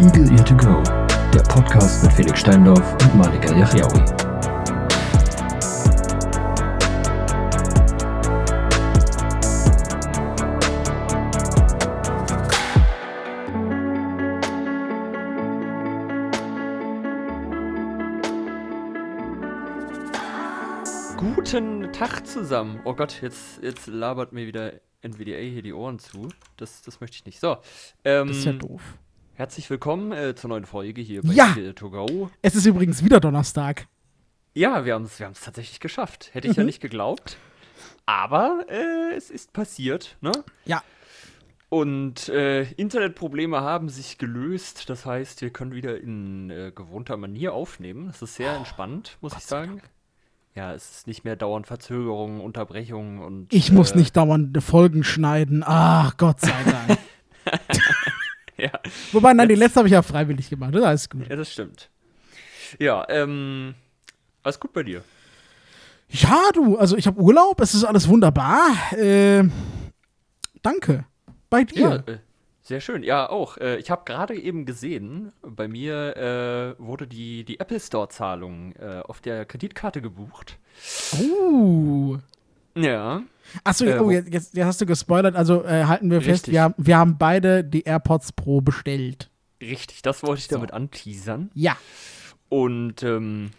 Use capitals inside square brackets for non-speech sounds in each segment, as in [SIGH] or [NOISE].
Eagle Ear to Go, der Podcast mit Felix Steindorf und Malika Yachiaoui. Guten Tag zusammen. Oh Gott, jetzt, jetzt labert mir wieder NVDA hier die Ohren zu. Das, das möchte ich nicht. So. Ähm, Das ist ja doof. Herzlich willkommen äh, zur neuen Folge hier bei Ja! To Go. Es ist übrigens wieder Donnerstag. Ja, wir haben es wir haben's tatsächlich geschafft. Hätte ich ja Mhm. nicht geglaubt. Aber äh, es ist passiert, ne? Ja. Und äh, Internetprobleme haben sich gelöst. Das heißt, wir können wieder in äh, gewohnter Manier aufnehmen. Das ist sehr entspannt, muss ich sagen. Ja, es ist nicht mehr dauernd Verzögerungen, Unterbrechungen und. Ich muss äh, nicht dauernd Folgen schneiden. Ach, Gott sei Dank. [LAUGHS] Ja, Wobei, nein, die letzte habe ich ja freiwillig gemacht. Das ist alles gut. ja, das stimmt. Ja, ähm. Alles gut bei dir? Ja, du, also ich habe Urlaub. Es ist alles wunderbar. Äh, danke. Bei dir. äh, sehr schön. Ja, auch. Äh, ich habe gerade eben gesehen, bei mir äh, wurde die, die Apple Store-Zahlung äh, auf der Kreditkarte gebucht. Uh. Ja. Achso, Äh, oh, jetzt, jetzt hast du gespoilert. Also äh, halten wir fest, Richtig. wir, haben- wir haben beide die AirPods Pro bestellt. Richtig, das wollte ich So. damit anteasern. Ja. Und ähm,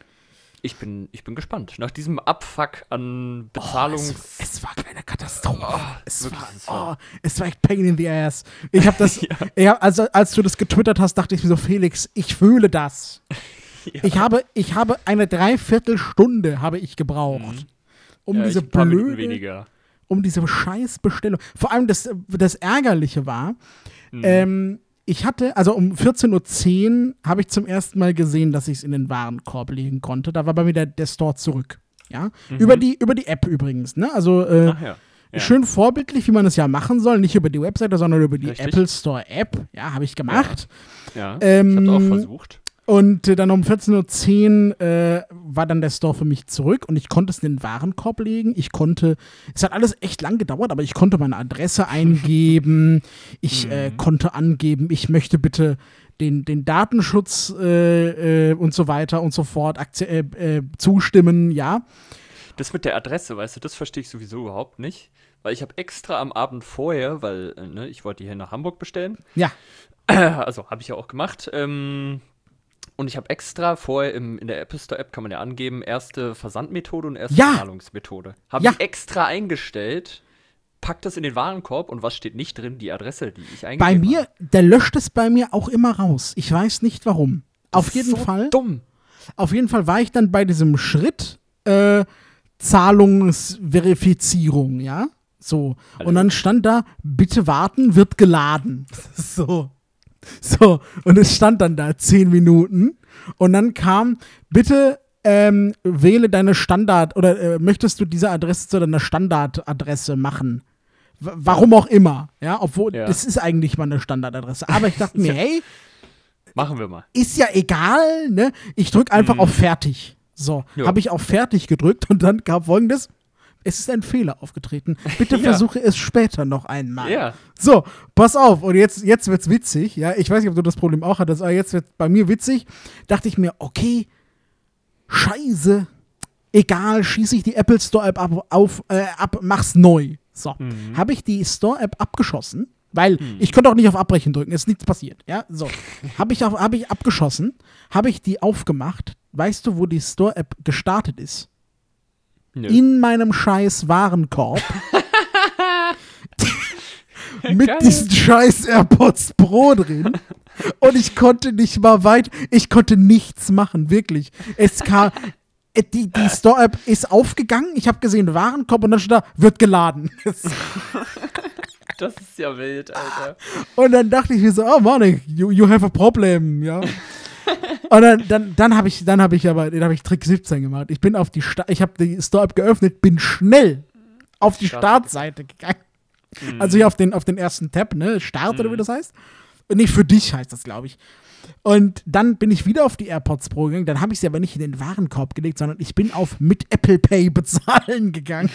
ich, bin, ich bin gespannt. Nach diesem Abfuck an Bezahlungs... Es, es war keine Katastrophe. es, wirklich, war, es war- oh, es war echt pain in the ass. Ich habe das, [LAUGHS] Ja. hab, also, als du das getwittert hast, dachte ich mir so, Felix, ich fühle das. [LAUGHS] Ja. Ich habe, ich habe eine Dreiviertelstunde habe ich gebraucht, um Ja, diese blöde, weniger. um diese Scheißbestellung. Vor allem das, das Ärgerliche war, Mhm. ähm, ich hatte, also um 14.10 Uhr habe ich zum ersten Mal gesehen, dass ich es in den Warenkorb legen konnte. Da war bei mir der, der Store zurück. Ja? Über, die, über die App übrigens. Ne? Also äh, Mhm. Ach ja. ja. schön vorbildlich, wie man es ja machen soll. Nicht über die Webseite, sondern über die Richtig. Apple Store App. Ja, habe ich gemacht. Ja, Ähm, ich hab's auch versucht. Und äh, dann um 14.10 Uhr äh, war dann der Store für mich zurück und ich konnte es in den Warenkorb legen. Ich konnte, es hat alles echt lang gedauert, aber ich konnte meine Adresse [LAUGHS] eingeben. Ich Mhm. äh, konnte angeben, ich möchte bitte den, den Datenschutz äh, äh, und so weiter und so fort zustimmen, ja. Das mit der Adresse, weißt du, das verstehe ich sowieso überhaupt nicht. Weil ich habe extra am Abend vorher, weil ne, ich wollte die hier nach Hamburg bestellen. Ja, [CLEARS THROAT] Also habe ich ja auch gemacht. Ähm, und ich habe extra vorher im, in der Apple Store App kann man ja angeben, erste Versandmethode und erste Ja. Zahlungsmethode. Habe Ja. ich extra eingestellt, pack das in den Warenkorb und was steht nicht drin? Die Adresse, die ich eingegeben bei habe. mir, der löscht es bei mir auch immer raus. Ich weiß nicht warum. Auf Das ist jeden so Fall. Dumm. Auf jeden Fall war ich dann bei diesem Schritt äh, Zahlungsverifizierung, ja? So. Hallo? Und dann stand da, bitte warten, wird geladen. [LAUGHS] So. [LAUGHS] So. Und es stand dann da zehn Minuten. Und dann kam, bitte ähm, wähle deine Standard oder äh, möchtest du diese Adresse zu deiner Standardadresse machen? W warum auch immer, ja, obwohl Ja. das ist eigentlich meine Standardadresse. Aber ich dachte mir, [LAUGHS] hey, Machen wir mal. ist ja egal, ne? Ich drücke einfach auf Fertig. So, habe ich auf Fertig gedrückt und dann kam folgendes. Es ist ein Fehler aufgetreten. [LAUGHS] Bitte Ja. versuche es später noch einmal. Ja. So, pass auf. Und jetzt, jetzt wird's witzig. Ja, ich weiß nicht, ob du das Problem auch hattest, aber jetzt wird bei mir witzig. Dachte ich mir, okay, scheiße. Egal, schieße ich die Apple Store App ab, auf, äh, ab mach's neu. So, Mhm. habe ich die Store App abgeschossen, weil ich konnte auch nicht auf Abbrechen drücken, ist nichts passiert. Ja, so. [LAUGHS] habe ich, auf- hab ich abgeschossen, habe ich die aufgemacht. Weißt du, wo die Store App gestartet ist? Nö. in meinem scheiß Warenkorb [LAUGHS] mit Geil. diesen scheiß AirPods Pro drin. Und ich konnte nicht mal weit, ich konnte nichts machen, wirklich. Es kam, äh, die, die Store-App ist aufgegangen, ich habe gesehen Warenkorb und dann steht da, wird geladen. Das ist ja wild, Alter. Und dann dachte ich mir so, oh Mann, you, you have a problem, ja. [LAUGHS] Und dann, dann, dann habe ich, dann habe ich aber, dann habe ich Trick 17 gemacht. Ich bin auf die, Sta ich habe die Store-App geöffnet, bin schnell auf die Start. Startseite gegangen. Also hier auf den, auf den ersten Tab, ne, Start oder wie das heißt. Und nicht für dich heißt das, glaube ich. Und dann bin ich wieder auf die AirPods Pro gegangen. Dann habe ich sie aber nicht in den Warenkorb gelegt, sondern ich bin auf mit Apple Pay [LAUGHS] bezahlen gegangen.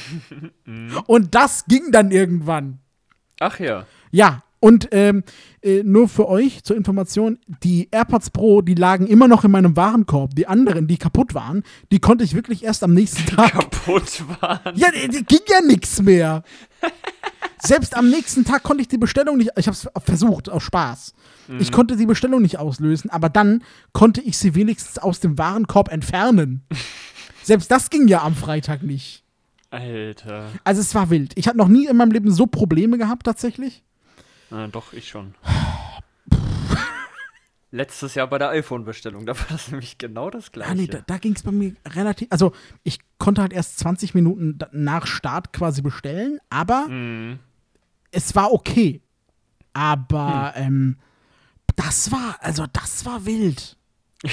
[LAUGHS] Und das ging dann irgendwann. Ach ja. Ja, Und ähm, äh, nur für euch zur Information, die AirPods Pro, die lagen immer noch in meinem Warenkorb. Die anderen, die kaputt waren, die konnte ich wirklich erst am nächsten Tag. Kaputt waren. Ja, die, die ging ja nichts mehr. Selbst am nächsten Tag konnte ich die Bestellung nicht. Ich habe es versucht, aus Spaß. Ich konnte die Bestellung nicht auslösen, aber dann konnte ich sie wenigstens aus dem Warenkorb entfernen. [LAUGHS] Selbst das ging ja am Freitag nicht. Alter. Also es war wild. Ich habe noch nie in meinem Leben so Probleme gehabt, tatsächlich. Ah, doch, ich schon. [SIGHS] Letztes Jahr bei der iPhone-Bestellung, da war das nämlich genau das gleiche. Ah, nee, da, da ging es bei mir relativ. Also, ich konnte halt erst 20 Minuten nach Start quasi bestellen, aber Mhm. es war okay. Aber ähm, das war, also das war wild. [LAUGHS]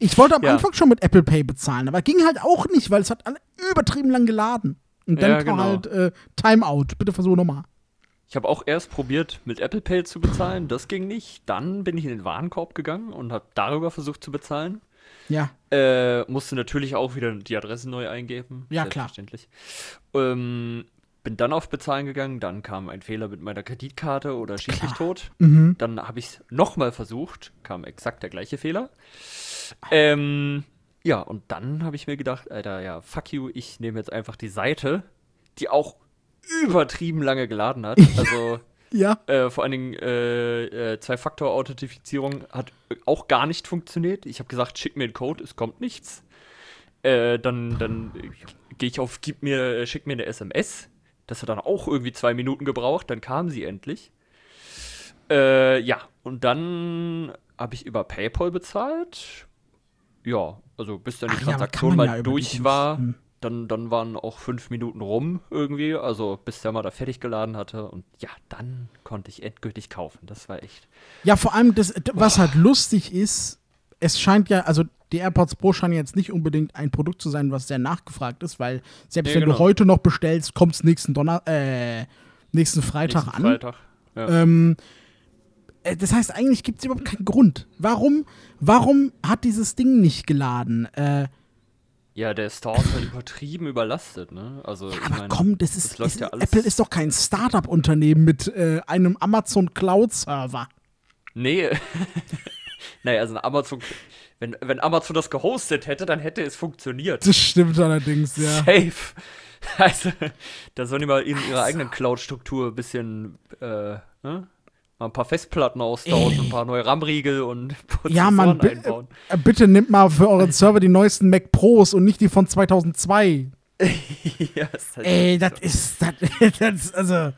Ich wollte am Ja. Anfang schon mit Apple Pay bezahlen, aber ging halt auch nicht, weil es hat übertrieben lang geladen. Und dann Ja, kam genau. halt äh, Timeout. Bitte versuch nochmal. Ich habe auch erst probiert, mit Apple Pay zu bezahlen. Das ging nicht. Dann bin ich in den Warenkorb gegangen und habe darüber versucht zu bezahlen. Ja. Äh, musste natürlich auch wieder die Adresse neu eingeben. Ja, klar. Selbstverständlich. Ähm, bin dann auf Bezahlen gegangen. Dann kam ein Fehler mit meiner Kreditkarte oder schieß mich tot. Mhm. Dann habe ich es nochmal versucht. Kam exakt der gleiche Fehler. Ähm, ja, und dann habe ich mir gedacht, Alter, ja, fuck you, ich nehme jetzt einfach die Seite, die auch übertrieben lange geladen hat. [LAUGHS] Also Ja. äh, vor allen Dingen äh, äh, Zwei-Faktor-Authentifizierung hat auch gar nicht funktioniert. Ich habe gesagt, schick mir einen Code, es kommt nichts. Äh, dann dann äh, gehe ich auf, gib mir, äh, schick mir eine SMS. Das hat dann auch irgendwie zwei Minuten gebraucht, dann kam sie endlich. Äh, ja, und dann habe ich über PayPal bezahlt. Ja, also bis dann die Ach ja, Transaktion man mal ja durch war, Hm. Dann, dann waren auch fünf Minuten rum irgendwie, also bis der mal da fertig geladen hatte. Und ja, dann konnte ich endgültig kaufen. Das war echt. Ja, vor allem, das, was halt lustig ist, es scheint ja, also die AirPods Pro scheinen jetzt nicht unbedingt ein Produkt zu sein, was sehr nachgefragt ist, weil selbst Nee, wenn du genau. heute noch bestellst, kommt es nächsten Donner, äh, nächsten Freitag nächsten an. Freitag. Ja. Ähm, äh, das heißt, eigentlich gibt es überhaupt keinen Grund. Warum, warum hat dieses Ding nicht geladen? Äh, ja, der Store ist halt übertrieben überlastet, ne? Also, ich aber meine, komm, das ist, läuft ist ja alles- Apple ist doch kein Startup-Unternehmen mit äh, einem Amazon Cloud-Server. Nee. [LAUGHS] naja, also ein Amazon. Wenn, wenn Amazon das gehostet hätte, dann hätte es funktioniert. Das stimmt allerdings, ja. Safe. [LAUGHS] Also, da sollen die mal in ihrer eigenen Cloud-Struktur ein bisschen, äh, ne? Mal ein paar Festplatten austauschen, ein paar neue RAM-Riegel und [LAUGHS] Ja, Mann, bi- einbauen. äh, bitte nimmt mal für euren Server die neuesten Mac Pros und nicht die von 2002. [LAUGHS] ja, ist halt Ey, so. das ist, das, [LAUGHS] ist, also, Junge,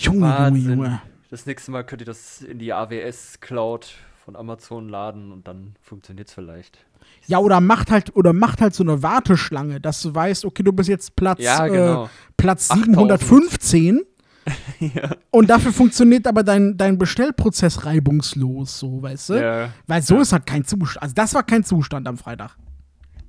Junge, Wahnsinn. Junge. Das nächste Mal könnt ihr das in die AWS-Cloud von Amazon laden und dann funktioniert es vielleicht. Ja, oder macht halt, oder macht halt so eine Warteschlange, dass du weißt, okay, du bist jetzt Platz, Ja, genau. äh, Platz 8000. 715 [LAUGHS] ja. und dafür funktioniert aber dein, dein Bestellprozess reibungslos, so, weißt du? ja. Weil so Ja. ist halt kein Zustand, also das war kein Zustand am Freitag.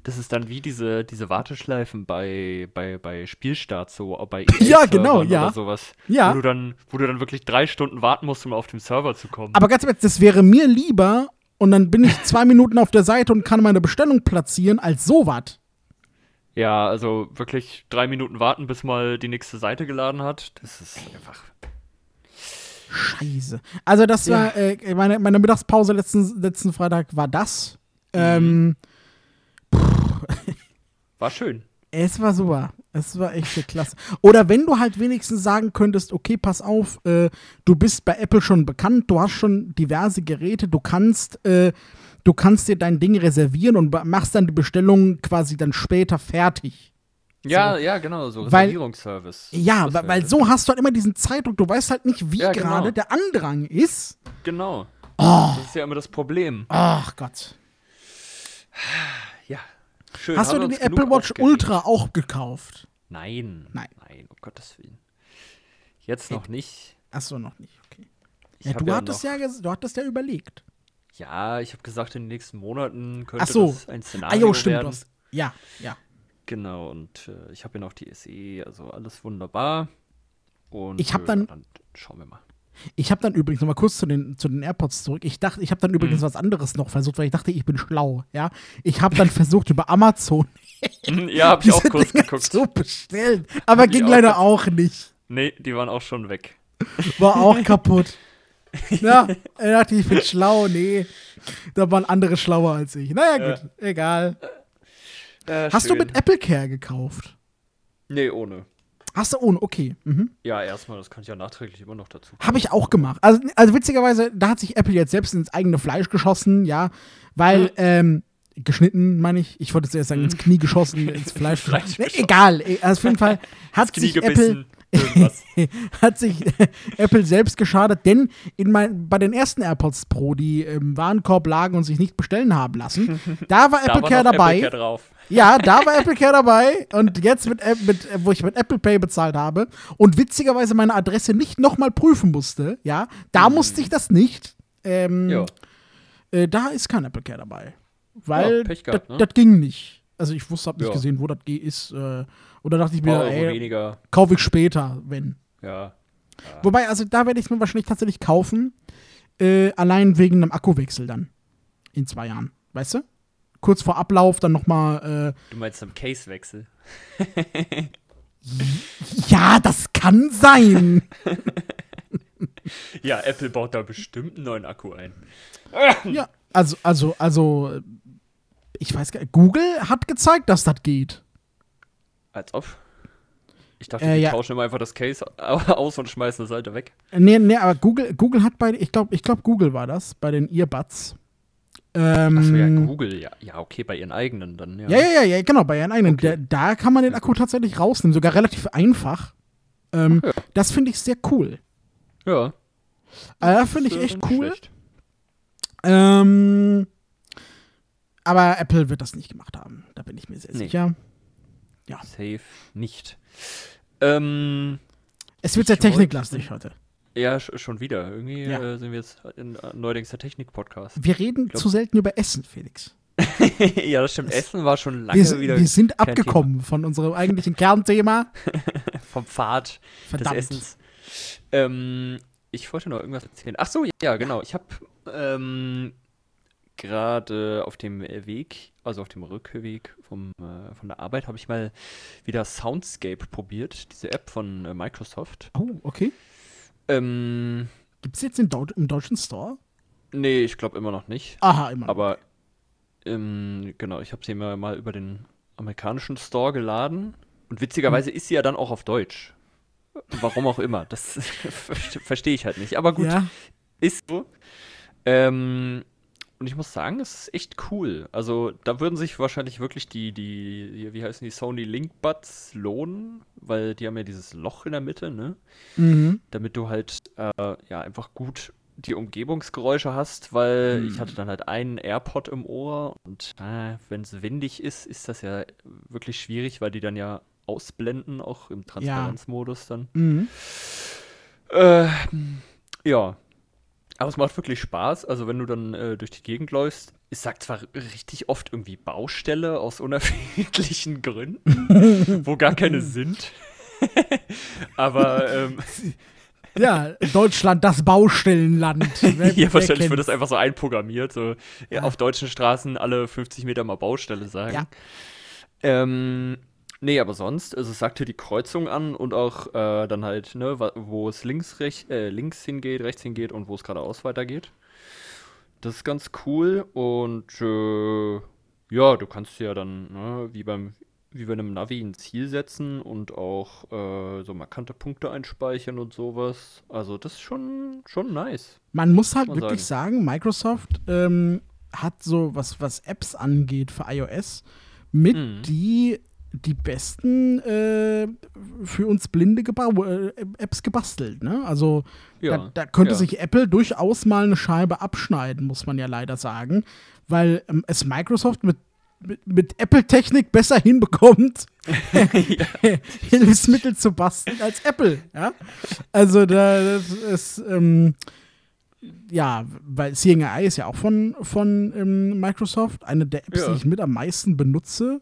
Das ist dann wie diese, diese Warteschleifen bei, bei, bei Spielstarts, so bei [LAUGHS] Ja, EA-Servern genau, ja. Oder sowas. Ja. Wo du, dann, wo du dann wirklich drei Stunden warten musst, um auf dem Server zu kommen. Aber ganz ehrlich, das wäre mir lieber und dann bin ich zwei Minuten auf der Seite und kann meine Bestellung platzieren, als sowas. Ja, also wirklich drei Minuten warten, bis mal die nächste Seite geladen hat. Das ist einfach. Scheiße. Also das Ja. war, äh, meine, meine Mittagspause letzten, letzten Freitag war das. Ähm, [LAUGHS] War schön. es war super. Es war echt klasse. Oder wenn du halt wenigstens sagen könntest, okay, pass auf, äh, du bist bei Apple schon bekannt, du hast schon diverse Geräte, du kannst, äh, du kannst dir dein Ding reservieren und machst dann die Bestellung quasi dann später fertig. Ja, ja, genau, so Weil- Reservierungsservice. Ja, Das weil, weil so hast du halt immer diesen Zeitdruck, du weißt halt nicht, wie Ja, genau. gerade der Andrang ist. Genau. Oh, Das ist ja immer das Problem. ach Gott. Ja. Schön. Hast du dir die Apple Watch aufgeregt. Ultra auch gekauft? Nein. Nein. Nein, um Gottes Willen. Jetzt noch nicht. Achso, noch nicht, okay. Ja, du, hattest noch, ja, du hattest ja überlegt. Ja, ich habe gesagt, in den nächsten Monaten könnte so. das ein Ah, Szenario jo, stimmt. Werden. hast, ja, ja. Genau, und äh, ich habe ja noch die SE, also alles wunderbar. Und Ich hab äh, dann- dann schauen wir mal. Ich habe dann übrigens noch mal kurz zu den, zu den AirPods zurück. Ich dachte, ich habe dann übrigens Mhm. was anderes noch versucht, weil ich dachte, ich bin schlau. Ja, ich habe dann versucht über Amazon [LAUGHS] ja, habe ich auch kurz Dinger geguckt. zu bestellen, aber Hab ging auch leider auch nicht. Nee, die waren auch schon weg. war auch [LAUGHS] kaputt. [LAUGHS] Ja, er dachte, ich bin schlau. Nee, da waren andere schlauer als ich. Naja, gut, egal. Äh, Hast du schön. mit Apple Care gekauft? Nee, ohne. Hast du ohne? Okay. Mhm. Ja, erstmal, das kann ich ja nachträglich immer noch dazu. Habe ich auch gemacht. Also, also witzigerweise, da hat sich Apple jetzt selbst ins eigene Fleisch geschossen, ja, weil, ähm, geschnitten, meine ich. Ich wollte zuerst sagen, ins Knie geschossen, ins Fleisch. [LAUGHS] Fleisch Nee, geschossen. egal. eh, Also auf jeden Fall [LAUGHS] hat sich Apple irgendwas. [LAUGHS] hat sich Apple selbst geschadet, denn in mein, bei den ersten AirPods Pro, die im Warenkorb lagen und sich nicht bestellen haben lassen, [LAUGHS] da war Da Apple war Care noch dabei. Apple drauf. Ja, da war [LAUGHS] Apple Care dabei und jetzt mit, mit äh, wo ich mit Apple Pay bezahlt habe und witzigerweise meine Adresse nicht nochmal prüfen musste, ja, da musste ich das nicht. Ähm, Mhm. Äh, da ist kein Apple Care dabei, weil Ja, das ne? ging nicht. Also ich wusste, hab nicht Ja. gesehen, wo das G ist. Äh, oder dachte ich mir, Euro ey, kaufe ich später, wenn. Ja. Wobei, also da werde ich es mir wahrscheinlich tatsächlich kaufen, äh, allein wegen einem Akkuwechsel dann in zwei Jahren, weißt du? Kurz vor Ablauf dann nochmal, Du meinst am Casewechsel? äh, [LAUGHS] ja, das kann sein. [LAUGHS] Ja, Apple baut da bestimmt einen neuen Akku ein. ja, also, also, also, äh, ich weiß gar nicht, Google hat gezeigt, dass das geht. Als ob. Ich dachte, Äh, die ja. tauschen immer einfach das Case aus und schmeißen das alte weg. Nee, nee, aber Google, Google hat bei, ich glaube, ich glaube, Google war das, bei den Earbuds. Ähm, Achso, ja, Google, ja. Ja, okay, bei ihren eigenen dann, ja. Ja, ja, ja, ja, genau, bei ihren eigenen. Okay. Da, da kann man den Akku tatsächlich rausnehmen, sogar relativ einfach. Ähm, ja. Das finde ich sehr cool. Ja. Äh, finde ich ist echt cool. schlecht. Ähm, aber Apple wird das nicht gemacht haben. Da bin ich mir sehr Nee. sicher. Safe nicht. Ähm, Es wird sehr techniklastig heute. ja, sch schon wieder. Irgendwie Ja. äh, sind wir jetzt in äh, neuerdings der Technik-Podcast. Wir reden zu selten über Essen, Felix. [LAUGHS] ja, das stimmt. Essen war schon lange Wir, sind- wieder wir sind abgekommen von unserem eigentlichen Kernthema. [LAUGHS] vom Pfad Verdammt. des Essens. Ähm, ich wollte noch irgendwas erzählen. Ach so, ja, genau. Ich habe ähm, gerade auf dem Weg, also auf dem Rückweg vom, äh, von der Arbeit, habe ich mal wieder Soundscape probiert, diese App von äh, Microsoft. Oh, okay. Ähm, Gibt es jetzt in Deu im deutschen Store? nee, ich glaube immer noch nicht. Aha, immer. noch. Aber ähm, genau, ich habe sie mir mal über den amerikanischen Store geladen. Und witzigerweise Hm. ist sie ja dann auch auf Deutsch. Warum auch immer. Das [LAUGHS] verstehe ich halt nicht. Aber gut, Ja, ist so. Ähm, und ich muss sagen, es ist echt cool. Also, da würden sich wahrscheinlich wirklich die, die, wie heißen die, Sony Link Buds lohnen, weil die haben ja dieses Loch in der Mitte, ne? mhm. damit du halt äh, ja einfach gut die Umgebungsgeräusche hast, weil Hm. ich hatte dann halt einen AirPod im Ohr und äh, wenn es windig ist, ist das ja wirklich schwierig, weil die dann ja ausblenden, auch im Transparenzmodus dann. Mhm. Äh, ja. Aber es macht wirklich Spaß. Also wenn du dann äh, durch die Gegend läufst, es sagt zwar richtig oft irgendwie Baustelle aus unerfindlichen Gründen, wo gar keine sind. [LAUGHS] Aber ähm, [LAUGHS] Ja, Deutschland, das Baustellenland. [LAUGHS] Wer- Hier wer wahrscheinlich wird das einfach so einprogrammiert, so ja, Ja. auf deutschen Straßen alle 50 Meter mal Baustelle sagen. Ja. Ähm, nee, aber sonst, also es sagt hier die Kreuzung an und auch äh, dann halt, ne, wo es links, rech äh, links hingeht, rechts hingeht und wo es geradeaus weitergeht. Das ist ganz cool und äh, ja, du kannst ja dann, ne, wie beim wie bei einem Navi ein Ziel setzen und auch äh, so markante Punkte einspeichern und sowas. Also das ist schon, schon nice. Man muss halt man wirklich sagen, Microsoft ähm, hat so, was, was Apps angeht für iOS, mit Mhm. die, die besten äh, für uns blinde Geba äh, Apps gebastelt. Ne? Also Ja, da, da könnte ja. sich Apple durchaus mal eine Scheibe abschneiden, muss man ja leider sagen, weil ähm, es Microsoft mit mit, mit Apple-Technik besser [LAUGHS] hinbekommt, [LAUGHS] Hilfsmittel zu basteln als Apple. Ja? Also da das ist ähm, ja, weil AI ist ja auch von, von ähm, Microsoft, eine der Apps, Ja. die ich mit am meisten benutze.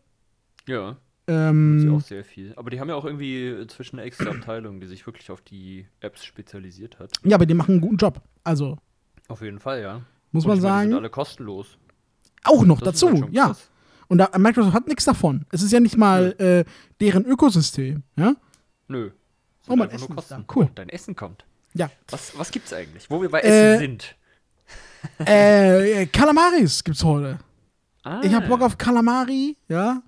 Ja, das ist ja Ähm, auch sehr viel. Aber die haben ja auch irgendwie inzwischen eine extra Abteilung, die sich wirklich auf die Apps spezialisiert hat. ja, aber die machen einen guten Job. Also Auf jeden Fall, ja. muss man ich meine, die sind sagen, alle kostenlos. auch noch Das dazu, halt ja. Und da, Microsoft hat nichts davon. Es ist ja nicht mal äh, deren Ökosystem. Ja? Nö. Oh, mein Essen ist da. Cool. Dein Essen kommt. Ja. Was, was gibt's eigentlich? Wo wir bei Äh, Essen sind. äh, Kalamaris gibt's heute. Ah, Ich hab Bock auf Kalamari, ja.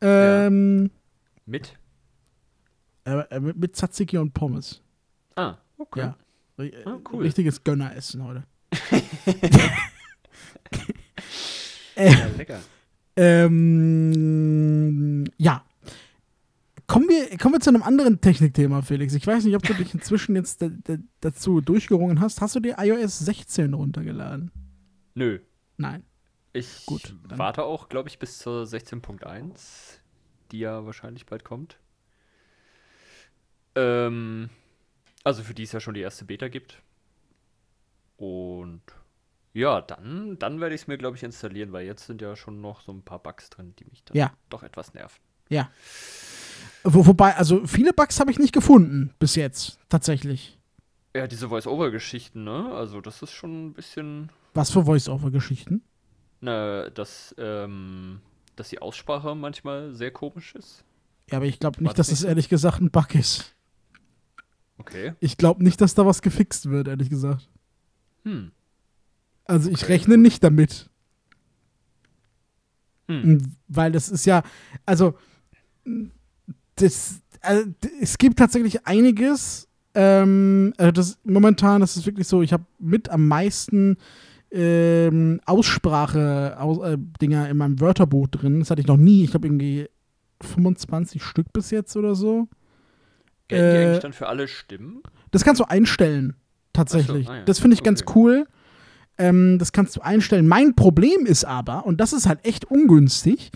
Ähm, Mit? äh, äh, mit, mit Tzatziki und Pommes. Ah, okay. Ja. Ah, cool. Richtiges Gönneressen heute. [LAUGHS] Ja, lecker. Ähm, ja. Kommen wir, kommen wir zu einem anderen Technikthema, Felix. Ich weiß nicht, ob du dich inzwischen jetzt da, da, dazu durchgerungen hast. Hast du dir iOS 16 runtergeladen? Nö. Nein. Ich Gut, warte auch, glaube ich, bis zur 16.1, die ja wahrscheinlich bald kommt. Ähm, also für die es ja schon die erste Beta gibt. Und ja, dann, dann werde ich es mir, glaube ich, installieren, weil jetzt sind ja schon noch so ein paar Bugs drin, die mich dann Ja. doch etwas nerven. Ja. Wo, wobei, also viele Bugs habe ich nicht gefunden bis jetzt, tatsächlich. Ja, diese Voice-Over-Geschichten, ne? Also das ist schon ein bisschen, Was für Voice-Over-Geschichten? Ne, dass, ähm, dass die Aussprache manchmal sehr komisch ist. Ja, aber ich glaube nicht, das dass es nicht so? ehrlich gesagt ein Bug ist. Okay. Ich glaube nicht, dass da was gefixt wird, ehrlich gesagt. Hm. Also ich Okay, rechne nicht damit. Hm. Weil das ist ja, also, das, also es gibt tatsächlich einiges. Ähm, also das momentan, das ist wirklich so, ich habe mit am meisten ähm, Aussprache aus, äh, in meinem Wörterbuch drin. Das hatte ich noch nie. Ich glaube irgendwie 25 Stück bis jetzt oder so. Gelten die Äh, eigentlich dann für alle Stimmen? Das kannst du einstellen, tatsächlich. So, ah ja. Das finde ich ganz Okay. cool. Ähm, das kannst du einstellen. Mein Problem ist aber, und das ist halt echt ungünstig,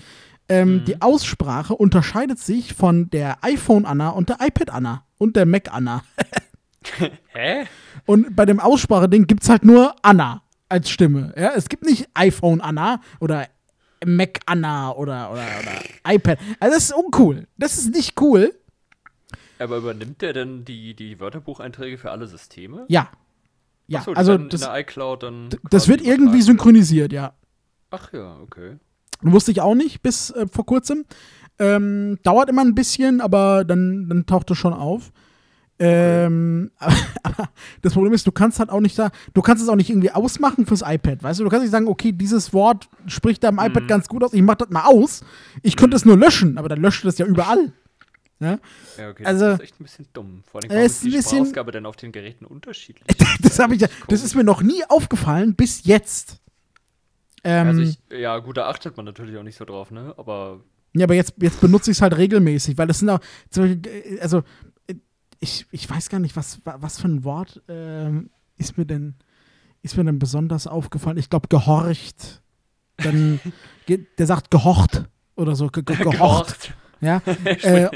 ähm, Mhm. die Aussprache unterscheidet sich von der iPhone Anna und der iPad Anna und der Mac Anna. [LAUGHS] Hä? Und bei dem Ausspracheding gibt es halt nur Anna als Stimme. Ja? Es gibt nicht iPhone Anna oder Mac Anna oder, oder, oder iPad. Also das ist uncool. Das ist nicht cool. Aber übernimmt der denn die, die Wörterbucheinträge für alle Systeme? Ja. Ja, Ach so, die also das, in der iCloud dann. das wird irgendwie synchronisiert, ja. Ach ja, okay. Wusste ich auch nicht bis äh, vor kurzem. Ähm, dauert immer ein bisschen, aber dann, dann taucht es schon auf. Ähm, [LAUGHS] aber, das Problem ist, du kannst halt auch nicht da, du kannst es auch nicht irgendwie ausmachen fürs iPad, weißt du? Du kannst nicht sagen, okay, dieses Wort spricht da im iPad ganz gut aus, ich mach das mal aus. Ich könnte es nur löschen, aber dann löscht es ja überall. Ja? Ja, okay. Also- das ist echt ein bisschen dumm. Vor allem Äh, ist die bisschen- Sprachausgabe denn auf den Geräten unterschiedlich. [LAUGHS] Das, ich, ja- das ist mir noch nie aufgefallen, bis jetzt. Ähm, Also ich, ja, gut, da achtet man natürlich auch nicht so drauf, ne? Aber Ja, aber jetzt, jetzt benutze ich es halt regelmäßig, weil das sind auch, zum Beispiel, also, ich, ich weiß gar nicht, was, wa- was für ein Wort ähm, ist mir denn, ist mir denn besonders aufgefallen? Ich glaube, gehorcht. Dann, [LAUGHS] der sagt gehorcht oder so, ge ge gehorcht. Ja. [LAUGHS] äh,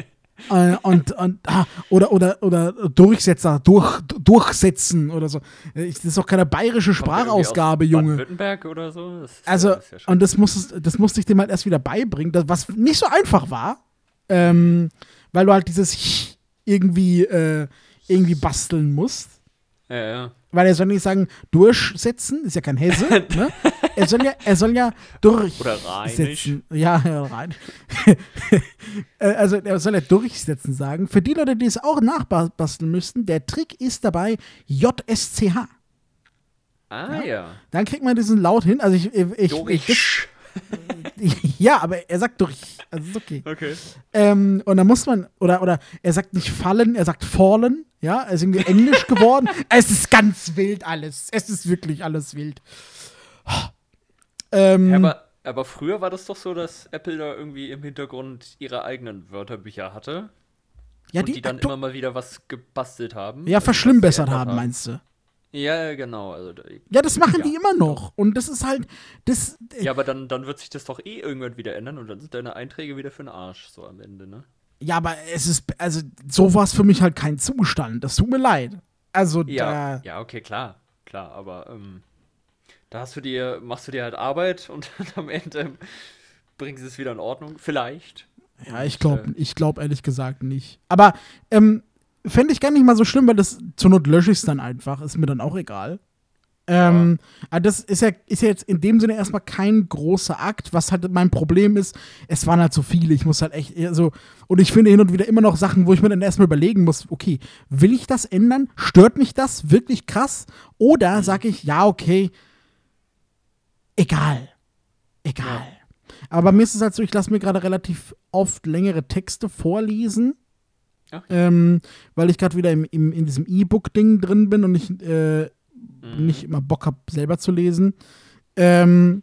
äh, und, und ah, oder, oder, oder Durchsetzer, durch, durchsetzen oder so. Ich- Das ist doch keine bayerische Sprachausgabe, Junge. Baden-Württemberg oder so? Das ist, Also, ja- ist ja und das, muss, das musste ich dem halt erst wieder beibringen, das, was nicht so einfach war, ähm, weil du halt dieses irgendwie, äh, irgendwie basteln musst. ja, ja. Weil er soll nicht sagen, durchsetzen, ist ja kein Hesse, [LAUGHS] ne? Er soll ja, er soll ja durchsetzen. Oder rheinisch. Ja, ja, [LAUGHS] rein. [LAUGHS] Äh, also er soll ja durchsetzen sagen. Für die Leute, die es auch nachbasteln müssten, der Trick ist dabei JSCH. Ah, ja. Dann kriegt man diesen Laut hin. Also ich, ich, ich, ich. [LAUGHS] ja, aber er sagt durch. Also ist okay. Okay. Ähm, und dann muss man, oder, oder er sagt nicht fallen, er sagt fallen. Ja, er ist irgendwie englisch geworden. [LAUGHS] Es ist ganz wild alles. Es ist wirklich alles wild. Ähm, Ja, aber, aber früher war das doch so, dass Apple da irgendwie im Hintergrund ihre eigenen Wörterbücher hatte. ja, und die, dann immer mal wieder was gebastelt haben. ja, verschlimmbessert geändert haben, meinst du? Ja, genau. Also, Ja, das machen Ja. die immer noch. Und das ist halt, das, ja, aber dann, dann wird sich das doch eh irgendwann wieder ändern und dann sind deine Einträge wieder für den Arsch, so am Ende, ne? ja, aber es ist, also so war es für mich halt kein Zustand. Das tut mir leid. Also, Ja, da, ja, okay, klar, klar, aber ähm, da hast du dir, machst du dir halt Arbeit und [LAUGHS] dann am Ende bringen sie es wieder in Ordnung, vielleicht. Ja, ich glaube äh, ich glaub ehrlich gesagt nicht. Aber ähm, fände ich gar nicht mal so schlimm, weil das zur Not lösche ich es dann einfach. Ist mir dann auch egal. Ähm, aber das ist ja, ist ja jetzt in dem Sinne erstmal kein großer Akt. Was halt mein Problem ist, es waren halt so viele. Ich muss halt echt, also, und ich finde hin und wieder immer noch Sachen, wo ich mir dann erstmal überlegen muss, okay, will ich das ändern? Stört mich das wirklich krass? Oder sage ich, ja, okay, egal. Egal. Aber bei mir ist es halt so, ich lasse mir gerade relativ oft längere Texte vorlesen. Ähm, weil ich gerade wieder im, im, in diesem E-Book-Ding drin bin und ich äh, Mhm. nicht immer Bock habe, selber zu lesen. Ähm,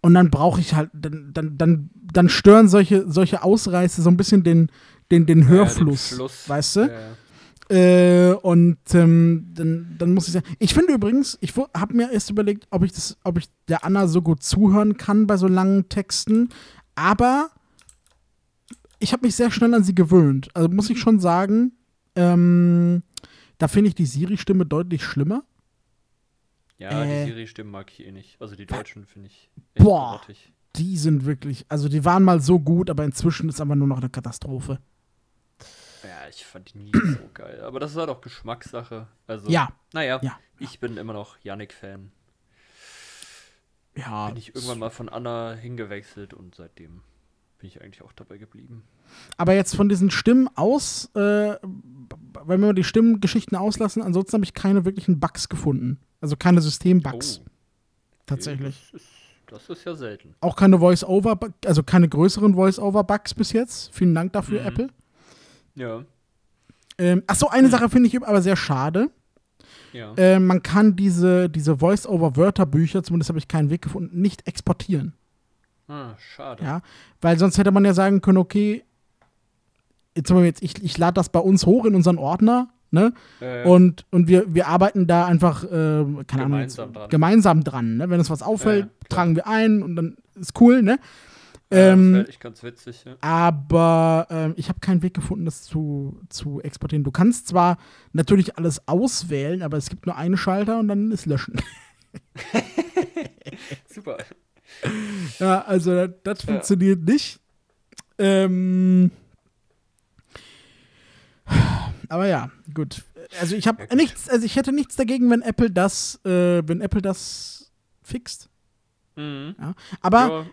und dann brauche ich halt, dann, dann, dann, dann stören solche, solche Ausreißer so ein bisschen den, den, den Hörfluss. Ja, den weißt du? Ja. Äh, und ähm, dann, dann muss ich sagen, ich finde übrigens, ich habe mir erst überlegt, ob ich das, ob ich der Anna so gut zuhören kann bei so langen Texten, aber ich habe mich sehr schnell an sie gewöhnt. Also muss ich schon sagen, ähm, da finde ich die Siri-Stimme deutlich schlimmer. Ja, Äh. die Siri-Stimmen mag ich eh nicht. Also die deutschen finde ich echt Boah. grottig. Die sind wirklich, also die waren mal so gut, aber inzwischen ist aber nur noch eine Katastrophe. Ja, ich fand die nie so geil. Aber das ist halt auch Geschmackssache. Also, Ja. naja, Ja. ich bin immer noch Yannick-Fan. Ja, Bin ich irgendwann mal von Anna hingewechselt und seitdem bin ich eigentlich auch dabei geblieben. aber jetzt von diesen Stimmen aus, äh, wenn wir die Stimmengeschichten auslassen, ansonsten habe ich keine wirklichen Bugs gefunden. Also keine Systembugs, Oh, tatsächlich. Das ist, das ist ja selten. Auch keine Voice-Over, also keine größeren Voice-Over-Bugs bis jetzt. Vielen Dank dafür, Mhm. Apple. Ja, Ähm, ach so, eine Sache finde ich aber sehr schade. ja. Äh, man kann diese, diese Voice-Over-Wörterbücher, zumindest habe ich keinen Weg gefunden, nicht exportieren. Ah, schade. Ja, weil sonst hätte man ja sagen können, okay, jetzt, jetzt ich, ich lade das bei uns hoch in unseren Ordner, ne? Äh, Und, und wir, wir arbeiten da einfach, äh, keine Ahnung, jetzt, Gemeinsam dran. gemeinsam dran. Ne? Wenn uns was auffällt, Ja, ja, tragen wir ein und dann ist cool, ne? ja, ähm, das wäre echt ganz witzig. Ja. Aber ähm, ich habe keinen Weg gefunden, das zu, zu exportieren. Du kannst zwar natürlich alles auswählen, aber es gibt nur einen Schalter und dann ist Löschen. [LAUGHS] [LAUGHS] Super. Ja, also das, das Ja. funktioniert nicht. Ähm, aber ja, gut. Also ich habe Ja, nichts, also ich hätte nichts dagegen, wenn Apple das, äh, wenn Apple das fixt. Mhm. Ja. Aber ja,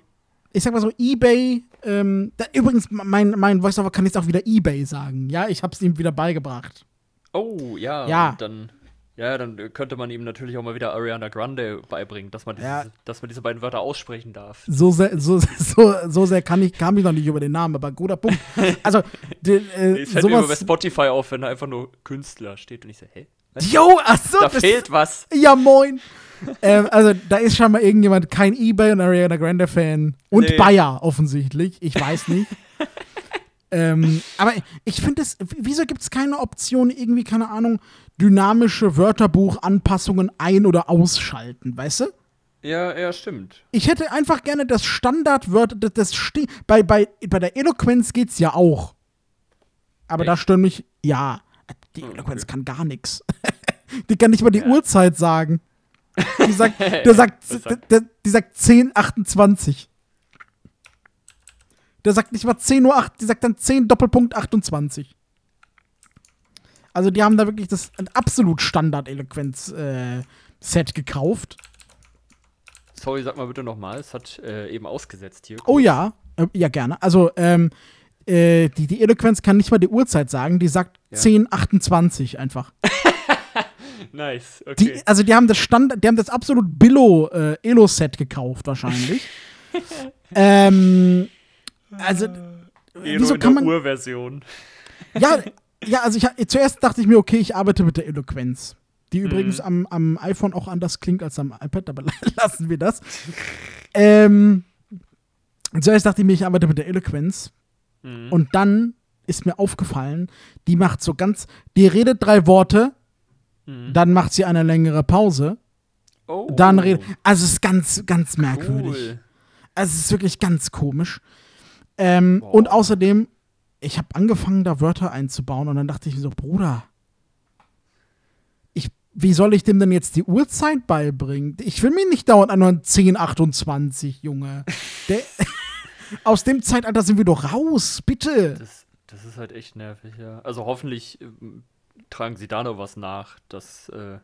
ich sag mal so, eBay, ähm, da, übrigens, mein, mein Voiceover kann jetzt auch wieder eBay sagen. Ja, ich hab's ihm wieder beigebracht. oh, ja. Ja. Dann, ja, dann könnte man ihm natürlich auch mal wieder Ariana Grande beibringen, dass man, diese, Ja. dass man diese beiden Wörter aussprechen darf. So sehr, so, [LAUGHS] so, so sehr kann ich, kam ich noch nicht über den Namen, aber guter Punkt. [LAUGHS] Also, de, äh, Ich fällt mir immer bei sowas. Spotify auf, wenn da einfach nur Künstler steht und ich so, hä? Was? Jo, achso, Da das- fehlt was. Ja, moin. ähm, also, da ist scheinbar irgendjemand kein eBay und Ariana Grande-Fan. Und Nee. Bayer offensichtlich. Ich weiß nicht. [LAUGHS] ähm, aber ich finde es, wieso gibt es keine Option, irgendwie, keine Ahnung, dynamische Wörterbuchanpassungen ein- oder ausschalten, weißt du? Ja, ja, stimmt. Ich hätte einfach gerne das Standardwörter, das, das Ste bei, bei, bei der Eloquenz geht's ja auch. Aber da Echt? stören mich, ja, die Eloquenz okay. kann gar nichts. [LAUGHS] die kann nicht mal die Ja. Uhrzeit sagen. Die sagt, [LAUGHS] der sagt- der, die sagt 10,28. Der sagt nicht mal 10 Uhr, 8, die sagt dann 10 Doppelpunkt 28. Also die haben da wirklich das ein absolut Standard-Eloquenz-Set gekauft. Sorry, sag mal bitte nochmal. Es hat äh, eben ausgesetzt hier. Oh ja, äh, ja gerne. Also ähm, äh, die, die Eloquenz kann nicht mal die Uhrzeit sagen, die sagt Ja. 10,28 einfach. [LAUGHS] Nice, okay. Die, also die haben das Standard, die haben das absolut Billo äh, Elo-Set gekauft wahrscheinlich. [LAUGHS] ähm, also Elo wieso in kann der man Urversion. ja, ja, also ich, zuerst dachte ich mir, okay, ich arbeite mit der Eloquenz. Die übrigens am, am iPhone auch anders klingt als am iPad, aber [LAUGHS] lassen wir das. ähm, zuerst dachte ich mir, ich arbeite mit der Eloquenz. Mhm. Und dann ist mir aufgefallen, die macht so ganz, die redet drei Worte, Mhm. dann macht sie eine längere Pause, oh, dann redet, also es ist ganz, ganz merkwürdig. Cool. Also es ist wirklich ganz komisch. Ähm, und außerdem, ich habe angefangen, da Wörter einzubauen und dann dachte ich mir so, Bruder, ich, wie soll ich dem denn jetzt die Uhrzeit beibringen? Ich will mir nicht dauernd an 1028, Junge. Der, [LAUGHS] aus dem Zeitalter sind wir doch raus, bitte. Das, das ist halt echt nervig, ja. Also hoffentlich ähm, tragen sie da noch was nach, dass, äh,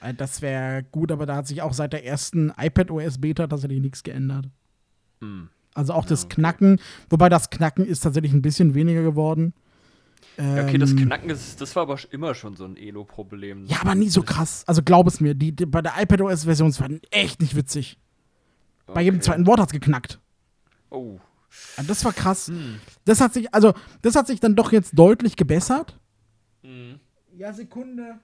Äh, Das wäre gut, aber da hat sich auch seit der ersten iPad-OS-Beta tatsächlich nichts geändert. Hm. Also auch das okay. Knacken, wobei das Knacken ist tatsächlich ein bisschen weniger geworden. Ja, okay, das Ähm, Knacken, ist, das war aber immer schon so ein Elo-Problem. Ja, aber nie so krass. Also glaub es mir, die, die bei der iPadOS-Version das war echt nicht witzig. Bei jedem Okay. zweiten Wort hat es geknackt. Oh. Ja, das war krass. Hm. Das hat sich, also, das hat sich dann doch jetzt deutlich gebessert. Hm. Ja, Sekunde.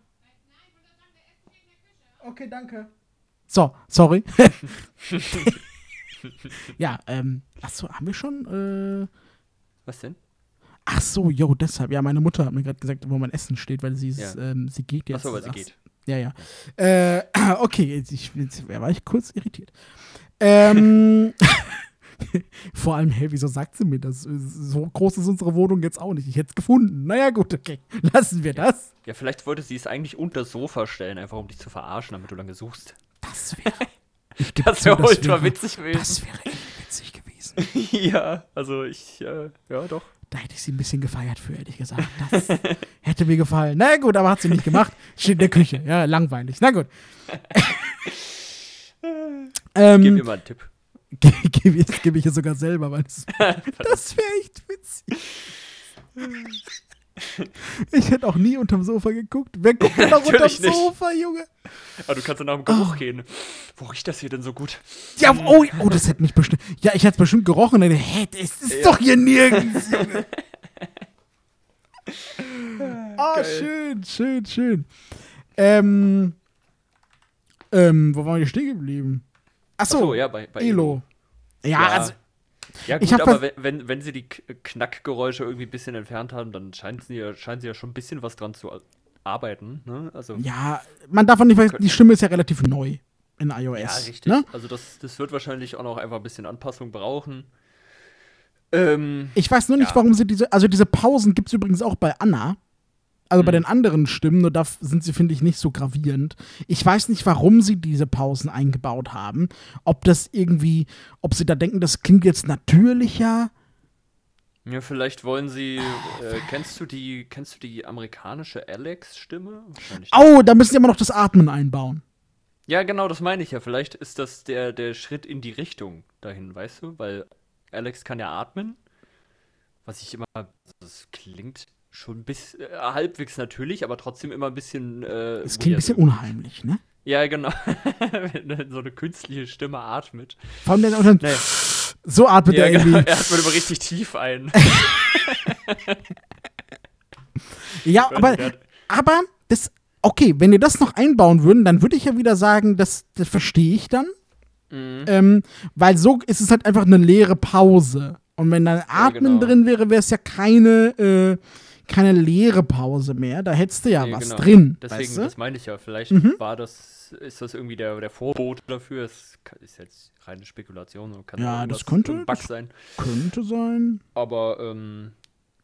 Okay, danke. So, sorry. [LAUGHS] [LAUGHS] ja, ähm, achso, haben wir schon? Äh, Was denn? ach so, yo, deshalb. Ja, meine Mutter hat mir gerade gesagt, wo mein Essen steht, weil sie ist, Ja. ähm, sie geht jetzt. Achso, weil sie Ach, geht. Ja, ja. Äh, [CLEARS THROAT] okay, jetzt, ich, jetzt war ich kurz irritiert. Ähm, [LAUGHS] vor allem, hey, wieso sagt sie mir das? So groß ist unsere Wohnung jetzt auch nicht. Ich hätte es gefunden. Naja, gut, okay. Lassen wir das. Ja, vielleicht wollte sie es eigentlich unter das Sofa stellen, einfach um dich zu verarschen, damit du lange suchst. Das wäre. [LAUGHS] Das wäre ultra witzig gewesen. Das wäre echt witzig gewesen. [LAUGHS] ja, also ich, äh, ja doch. Da hätte ich sie ein bisschen gefeiert für, ehrlich gesagt. Das [LAUGHS] hätte mir gefallen. Na gut, aber hat sie nicht gemacht. Steht in der Küche. Ja, langweilig. Na gut. [LAUGHS] ähm, Gib mir mal einen Tipp. Gebe ich, geb ich ihr sogar selber, weil das, das wäre echt witzig. [LAUGHS] Ich hätte auch nie unterm Sofa geguckt. Wer guckt denn noch [LAUGHS] unterm nicht. Sofa, Junge? Aber du kannst dann nach dem. Geruch gehen. Wo riecht das hier denn so gut? Ja, oh, oh, das hätte mich bestimmt. Ja, ich hätte es bestimmt gerochen. Dann, hä, das ist Ja. doch hier nirgends, Junge. [LAUGHS] Ah, Geil. schön, schön, schön. Ähm, ähm, wo waren wir stehen geblieben? Achso, Achso, ja, bei, bei Elo. Ja, Ja. also, Ja, Ich gut, hab aber wenn, wenn, wenn sie die Knackgeräusche irgendwie ein bisschen entfernt haben, dann scheinen sie, ja, scheinen sie ja schon ein bisschen was dran zu arbeiten. Ne? Also, ja, man darf auch nicht vergessen, die Stimme ist ja relativ neu in iOS. Ja, richtig. Ne? Also das, das wird wahrscheinlich auch noch einfach ein bisschen Anpassung brauchen. Ähm, Ich weiß nur nicht, Ja. warum sie diese, also diese Pausen gibt es übrigens auch bei Anna. Also bei Mhm. den anderen Stimmen, nur da sind sie, finde ich, nicht so gravierend. Ich weiß nicht, warum sie diese Pausen eingebaut haben. Ob das irgendwie, ob sie da denken, das klingt jetzt natürlicher. ja, vielleicht wollen sie. Äh, kennst du die, kennst du die amerikanische Alex-Stimme? Oh, da müssen sie immer noch das Atmen einbauen. Ja, genau, das meine ich ja. Vielleicht ist das der, der Schritt in die Richtung dahin, weißt du? Weil Alex kann ja atmen. Was ich immer. Das klingt schon bis äh, halbwegs natürlich, aber trotzdem immer ein bisschen. Äh, Es klingt ein bisschen unheimlich, ne? Ja, genau. Wenn [LAUGHS] so eine künstliche Stimme atmet. Vor allem, der, und dann, Nee. so atmet Ja, er genau. irgendwie. [LAUGHS] Er atmet immer richtig tief ein. [LAUGHS] Ja, aber, aber das, okay, wenn ihr das noch einbauen würden, dann würde ich ja wieder sagen, das, das verstehe ich dann. Mhm. Ähm, weil so ist es halt einfach eine leere Pause. Und wenn da Atmen genau. drin wäre, wäre es ja keine, äh, keine leere Pause mehr. Da hättest du ja Nee, was genau. drin. Deswegen, weißt du? das meine ich ja. Vielleicht Mhm. war das, ist das irgendwie der, der Vorbote dafür. Es ka- ist jetzt reine Spekulation kann Ja, das das könnte- ein Bug das- sein. Könnte sein. Aber ähm,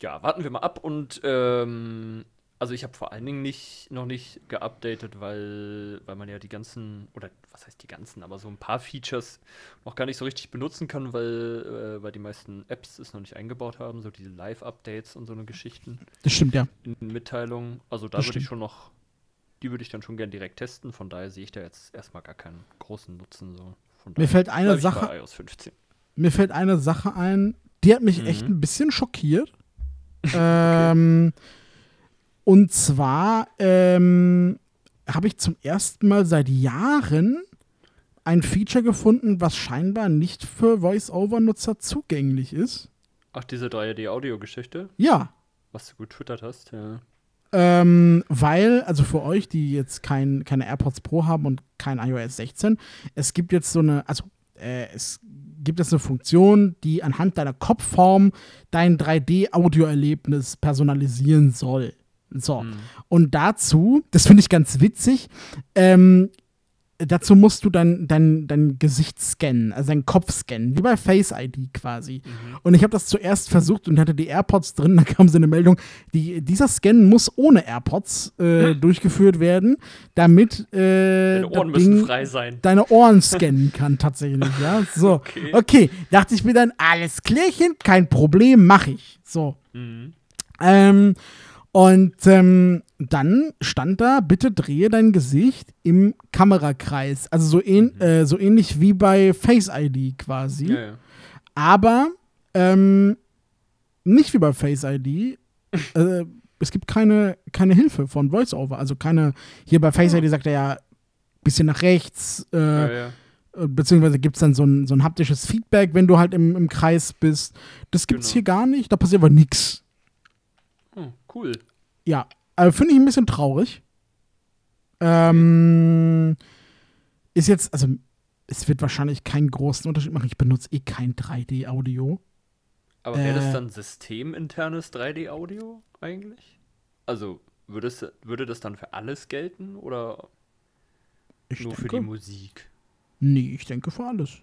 ja, warten wir mal ab und ähm, also ich habe vor allen Dingen nicht noch nicht geupdatet, weil, weil man ja die ganzen, oder was heißt die ganzen, aber so ein paar Features noch gar nicht so richtig benutzen kann, weil, äh, weil die meisten Apps es noch nicht eingebaut haben, so diese Live-Updates und so eine Geschichten Das stimmt, ja. in den Mitteilungen. Also da Das würde ich schon noch, die würde ich dann schon gern direkt testen, von daher sehe ich da jetzt erstmal gar keinen großen Nutzen. So. Von Mir fällt eine Sache- Bei iOS 15. Mir fällt eine Sache ein, die hat mich Mhm. echt ein bisschen schockiert. [LAUGHS] ähm, und zwar ähm, habe ich zum ersten Mal seit Jahren ein Feature gefunden, was scheinbar nicht für Voice-Over-Nutzer zugänglich ist. Ach, diese 3D-Audio-Geschichte, Ja, was du gut twittert hast, ja. Ähm, weil, also für euch, die jetzt kein, keine AirPods Pro haben und kein iOS 16, es gibt jetzt so eine, also äh, es gibt jetzt eine Funktion, die anhand deiner Kopfform dein 3D-Audioerlebnis personalisieren soll. So. Hm. Und dazu, das finde ich ganz witzig, ähm, dazu musst du dein, dein, dein Gesicht scannen, also deinen Kopf scannen, wie bei Face ID quasi. Mhm. Und ich habe das zuerst versucht und hatte die AirPods drin, da kam so eine Meldung, die, dieser Scan muss ohne AirPods äh, durchgeführt werden, damit äh, Deine Ohren das müssen Ding frei sein. deine Ohren scannen kann tatsächlich, ja. [LAUGHS] So. Okay. Okay, dachte ich mir dann, alles klärchen, kein Problem, mache ich. So. Mhm. Ähm, und ähm, dann stand da, bitte drehe dein Gesicht im Kamerakreis. Also so, ähn, Mhm. äh, so ähnlich wie bei Face ID quasi. Ja, ja. Aber ähm, nicht wie bei Face ID. äh, es gibt keine, keine Hilfe von VoiceOver. Also keine, hier bei Face ID sagt er ja, bisschen nach rechts, äh, ja, ja. beziehungsweise gibt es dann so ein, so ein haptisches Feedback, wenn du halt im, im Kreis bist. Das gibt's Genau. hier gar nicht, da passiert aber nichts. Hm, cool. Ja, äh, finde ich ein bisschen traurig. Ähm, ist jetzt, also es wird wahrscheinlich keinen großen Unterschied machen. Ich benutze eh kein 3D-Audio. Aber wäre Äh. das dann systeminternes 3D-Audio eigentlich? Also würde, es, würde das dann für alles gelten oder Ich nur für denke, die Musik? nee, ich denke für alles.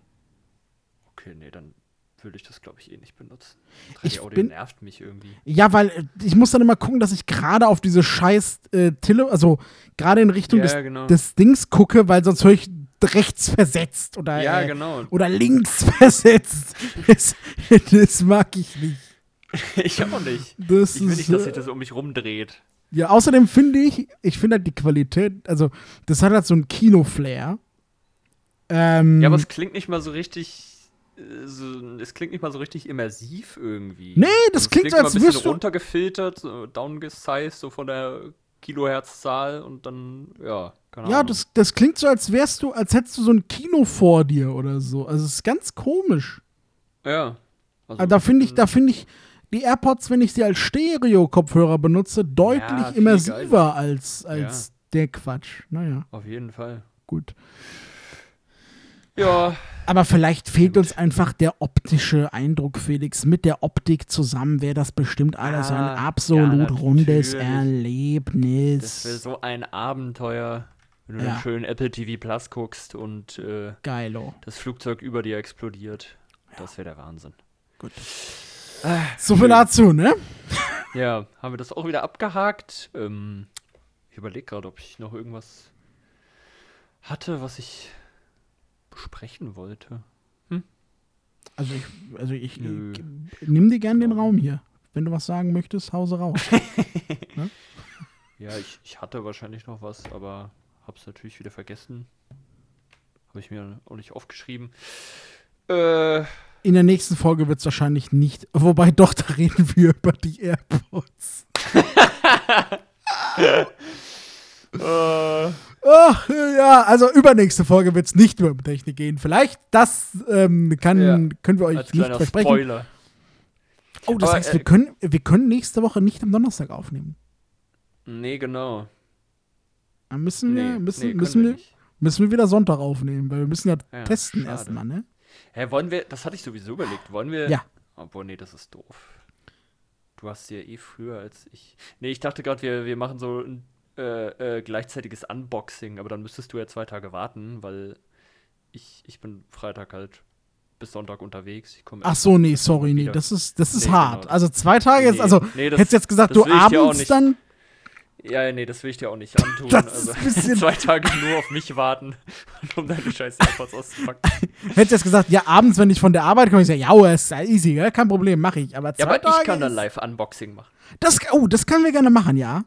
Okay, nee, dann würde ich das glaube ich eh nicht benutzen. Ich 3D-Audio bin- nervt mich irgendwie. Ja, weil äh, ich muss dann immer gucken, dass ich gerade auf diese scheiß äh, Tele, also gerade in Richtung Ja, des, genau. des Dings gucke, weil sonst höre ich rechts versetzt oder, ja, äh, genau. oder links [LAUGHS] versetzt. Das, das mag ich nicht. [LAUGHS] ich auch nicht. Das Ich will nicht, dass sich das um mich rumdreht. Ja, außerdem finde ich, ich finde halt die Qualität, also das hat halt so ein Kino-Flair. Ähm, Ja, aber es klingt nicht mal so richtig. So, es klingt nicht mal so richtig immersiv irgendwie. Nee, das Also es klingt so, immer als ein bisschen wirst du- runtergefiltert, so downgesized, so von der Kilohertzzahl und dann, ja, keine ja, Ahnung. das, das klingt so, als wärst du, als hättest du so ein Kino vor dir oder so. Also es ist ganz komisch. Ja. Also, Aber da finde ich, da finde ich die AirPods, wenn ich sie als Stereo-Kopfhörer benutze, deutlich Ja, immersiver geiler. als, als der Quatsch. Naja, Auf jeden Fall. gut. Ja, Aber vielleicht fehlt gut. uns einfach der optische Eindruck, Felix. Mit der Optik zusammen wäre das bestimmt alles ein Ah, absolut ja, rundes. Erlebnis. das wäre so ein Abenteuer, wenn du Ja. dann schön Apple TV Plus guckst und äh, Geilo. das Flugzeug über dir explodiert. Das wäre der Wahnsinn. So viel dazu, ne? Ja, haben wir das auch wieder abgehakt. Ähm, ich überlege gerade, ob ich noch irgendwas hatte, was ich besprechen wollte. Also ich, also ich, Nö. ich nimm dir gern den Raum hier. Wenn du was sagen möchtest, hause raus. [LAUGHS] Ja, ich, ich hatte wahrscheinlich noch was, aber hab's natürlich wieder vergessen. Habe ich mir auch nicht aufgeschrieben. Äh, In der nächsten Folge wird es wahrscheinlich nicht. Wobei doch, da reden wir über die AirPods. [LAUGHS] Ach, ja, also übernächste Folge wird es nicht nur um Technik gehen. Vielleicht, das ähm, kann, Ja, können wir euch als nicht versprechen. Spoiler. Oh, das Aber, heißt, äh, wir, können, wir können nächste Woche nicht am Donnerstag aufnehmen. Nee, genau. Dann müssen wir, Nee, müssen, nee, müssen, wir, müssen wir wieder Sonntag aufnehmen, weil wir müssen ja, Ja, testen erstmal, ne? Hä, wollen wir, das hatte ich sowieso überlegt, wollen wir. Ja. Obwohl, nee, das ist doof. Du hast ja eh früher als ich. Nee, ich dachte gerade, wir, wir machen so ein äh, äh, gleichzeitiges Unboxing, aber dann müsstest du ja zwei Tage warten, weil ich, ich bin Freitag halt bis Sonntag unterwegs. Ich komme Ach so, nee, sorry, nee, das ist, das ist Nee, hart. genau. Also zwei Tage jetzt, Nee, also nee, das- hättest jetzt gesagt, du abends dann, Ja, nee, das will ich dir auch nicht [LAUGHS] antun. Das also ist zwei Tage nur auf mich warten, [LAUGHS] um deine scheiß AirPods auszupacken. [LAUGHS] hättest jetzt gesagt, ja, abends, wenn ich von der Arbeit komme, ich sage, ja, ist ja easy, kein Problem, mache ich. Aber zwei Ja, aber Tage ich kann dann ist- Live-Unboxing machen. Das, oh, das können wir gerne machen, ja.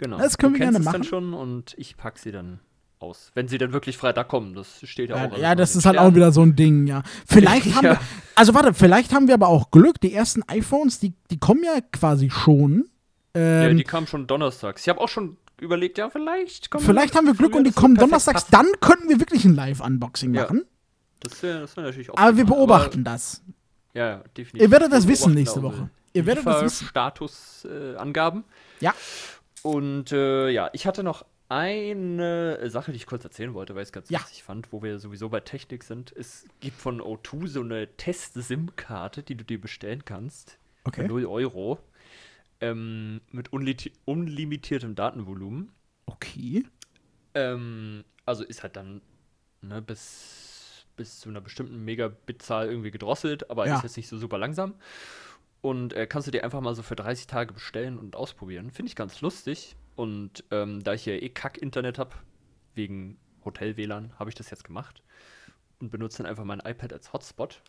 Ja, genau. Das können du wir gerne machen. dann schon und ich pack sie dann aus. Wenn sie dann wirklich Freitag kommen, das steht ja, Ja, auch. ja, das ist halt auch Sternen. wieder so ein Ding, ja. Vielleicht [LAUGHS] haben Ja. wir, also warte, vielleicht haben wir aber auch Glück. Die ersten iPhones, die, die kommen ja quasi schon. Ja, Ähm, die kamen schon donnerstags. Ich habe auch schon überlegt, ja, vielleicht kommen vielleicht haben wir Glück und die das kommen donnerstags. passen. Dann könnten wir wirklich ein Live-Unboxing Ja. machen. Das wäre das wär natürlich auch. Aber wir beobachten das. Aber, ja, ja, definitiv. Ihr werdet das wissen nächste Woche. Ihr werdet das wissen. Status-Angaben. Ja. Und äh, ja, ich hatte noch eine Sache, die ich kurz erzählen wollte, weil ich es ganz Ja. witzig fand, wo wir sowieso bei Technik sind. Es gibt von O2 so eine Test-SIM-Karte, die du dir bestellen kannst. Für Okay. 0 Euro. Ähm, mit unli unlimitiertem Datenvolumen. Okay. Ähm, also ist halt dann ne, bis, bis zu einer bestimmten Megabit-Zahl irgendwie gedrosselt, aber Ja. ist jetzt nicht so super langsam. Und äh, kannst du dir einfach mal so für 30 Tage bestellen und ausprobieren. Finde ich ganz lustig. Und ähm, da ich hier eh Kack-Internet habe, wegen Hotel-WLAN, habe ich das jetzt gemacht. Und benutze dann einfach mein iPad als Hotspot.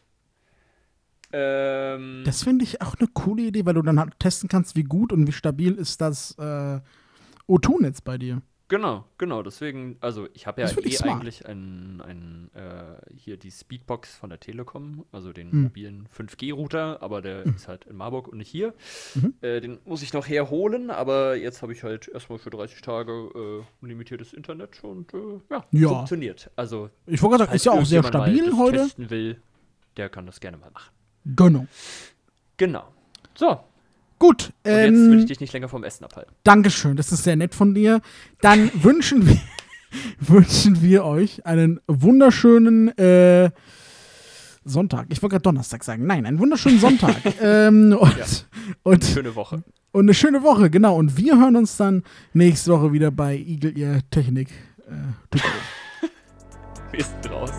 Ähm, Das finde ich auch eine coole Idee, weil du dann halt testen kannst, wie gut und wie stabil ist das äh, O2-Netz bei dir. Genau, genau. Deswegen, also ich habe ja eh smart. eigentlich ein, ein äh, hier die Speedbox von der Telekom, also den Hm. mobilen 5G-Router, aber der ist halt in Marburg und nicht hier. Mhm. Äh, den muss ich noch herholen, aber jetzt habe ich halt erstmal für 30 Tage äh, unlimitiertes Internet und äh, ja, Ja. funktioniert. Also Ich wollte gerade sagen, ist ja auch sehr stabil das heute. testen will, der kann das gerne mal machen. Genau. Genau. So, Gut, und jetzt will ähm, ich dich nicht länger vom Essen abhalten. Dankeschön, das ist sehr nett von dir. Dann [LAUGHS] wünschen wir, wünschen wir euch einen wunderschönen äh, Sonntag. Ich wollte gerade Donnerstag sagen. Nein, einen wunderschönen Sonntag. [LAUGHS] ähm, und, Ja. und, Schöne Woche. und eine schöne Woche, genau. Und wir hören uns dann nächste Woche wieder bei Eagle Ear Technik. Äh, to go. [LAUGHS] Wir sind raus.